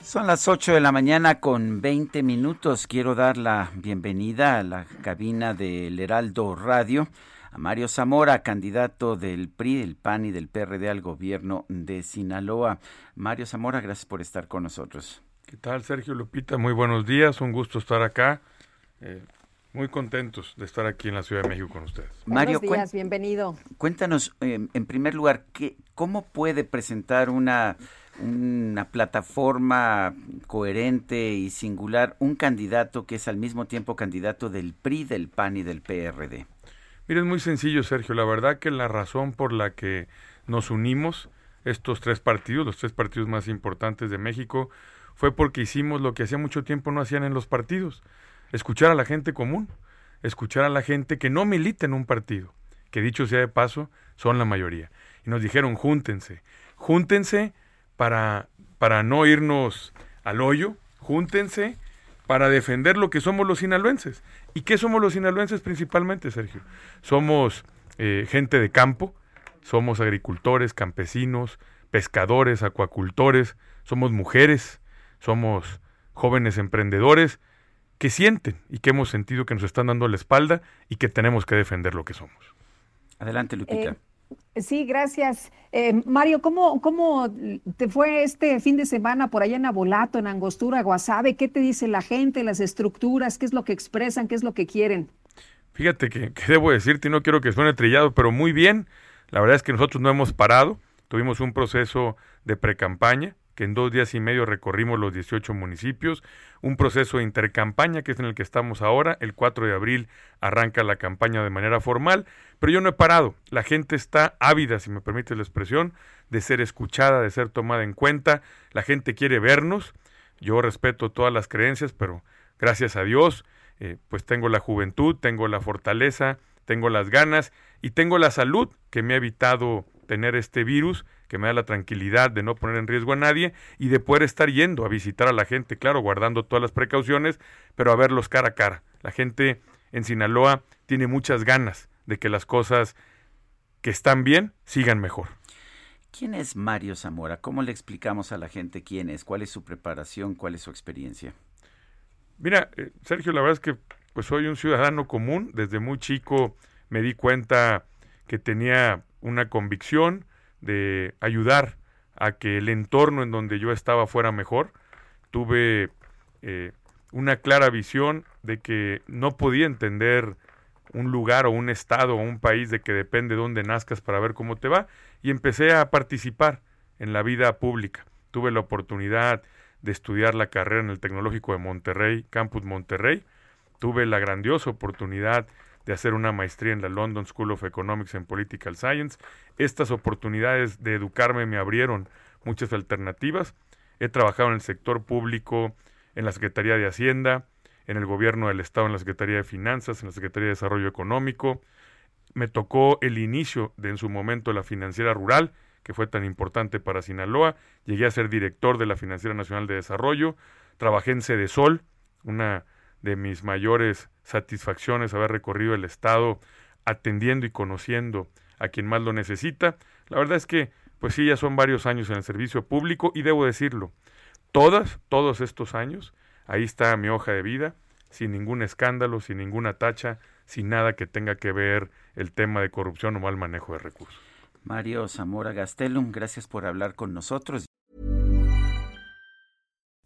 Son las 8 de la mañana con 20 minutos. Quiero dar la bienvenida a la cabina del Heraldo Radio a Mario Zamora, candidato del PRI, del PAN y del PRD al gobierno de Sinaloa. Mario Zamora, gracias por estar con nosotros. ¿Qué tal, Sergio Lupita? Muy buenos días, un gusto estar acá. Eh, muy contentos de estar aquí en la Ciudad de México con ustedes. Mario, Buenos días, bienvenido. Cuéntanos, eh, en primer lugar, ¿qué, ¿cómo puede presentar una, una plataforma coherente y singular un candidato que es al mismo tiempo candidato del PRI, del PAN y del PRD? Mira, es muy sencillo, Sergio. La verdad que la razón por la que nos unimos, estos tres partidos, los tres partidos más importantes de México, fue porque hicimos lo que hacía mucho tiempo no hacían en los partidos escuchar a la gente común, escuchar a la gente que no milita en un partido, que dicho sea de paso, son la mayoría. Y nos dijeron, júntense, júntense para, para no irnos al hoyo, júntense para defender lo que somos los sinaloenses. ¿Y qué somos los sinaloenses principalmente, Sergio? Somos eh, gente de campo, somos agricultores, campesinos, pescadores, acuacultores, somos mujeres, somos jóvenes emprendedores que sienten y que hemos sentido que nos están dando la espalda y que tenemos que defender lo que somos. Adelante, Lupita. Eh, sí, gracias. Eh, Mario, ¿cómo, ¿cómo te fue este fin de semana por allá en Abolato, en Angostura, Guasave? ¿Qué te dice la gente, las estructuras? ¿Qué es lo que expresan? ¿Qué es lo que quieren? Fíjate que, que debo decirte, y no quiero que suene trillado, pero muy bien. La verdad es que nosotros no hemos parado. Tuvimos un proceso de precampaña que en dos días y medio recorrimos los 18 municipios, un proceso de intercampaña que es en el que estamos ahora, el 4 de abril arranca la campaña de manera formal, pero yo no he parado, la gente está ávida, si me permite la expresión, de ser escuchada, de ser tomada en cuenta, la gente quiere vernos, yo respeto todas las creencias, pero gracias a Dios, eh, pues tengo la juventud, tengo la fortaleza, tengo las ganas y tengo la salud que me ha evitado tener este virus que me da la tranquilidad de no poner en riesgo a nadie y de poder estar yendo a visitar a la gente, claro, guardando todas las precauciones, pero a verlos cara a cara. La gente en Sinaloa tiene muchas ganas de que las cosas que están bien sigan mejor. ¿Quién es Mario Zamora? ¿Cómo le explicamos a la gente quién es? ¿Cuál es su preparación? ¿Cuál es su experiencia? Mira, eh, Sergio, la verdad es que pues soy un ciudadano común. Desde muy chico me di cuenta que tenía una convicción, de ayudar a que el entorno en donde yo estaba fuera mejor. Tuve eh, una clara visión de que no podía entender un lugar o un estado o un país de que depende de dónde nazcas para ver cómo te va y empecé a participar en la vida pública. Tuve la oportunidad de estudiar la carrera en el Tecnológico de Monterrey, Campus Monterrey. Tuve la grandiosa oportunidad de hacer una maestría en la London School of Economics and Political Science. Estas oportunidades de educarme me abrieron muchas alternativas. He trabajado en el sector público, en la Secretaría de Hacienda, en el Gobierno del Estado, en la Secretaría de Finanzas, en la Secretaría de Desarrollo Económico. Me tocó el inicio de en su momento la financiera rural, que fue tan importante para Sinaloa. Llegué a ser director de la Financiera Nacional de Desarrollo. Trabajé en Sede Sol, una de mis mayores satisfacciones haber recorrido el Estado atendiendo y conociendo a quien más lo necesita. La verdad es que, pues sí, ya son varios años en el servicio público y debo decirlo, todas, todos estos años, ahí está mi hoja de vida, sin ningún escándalo, sin ninguna tacha, sin nada que tenga que ver el tema de corrupción o mal manejo de recursos. Mario Zamora Gastelum, gracias por hablar con nosotros.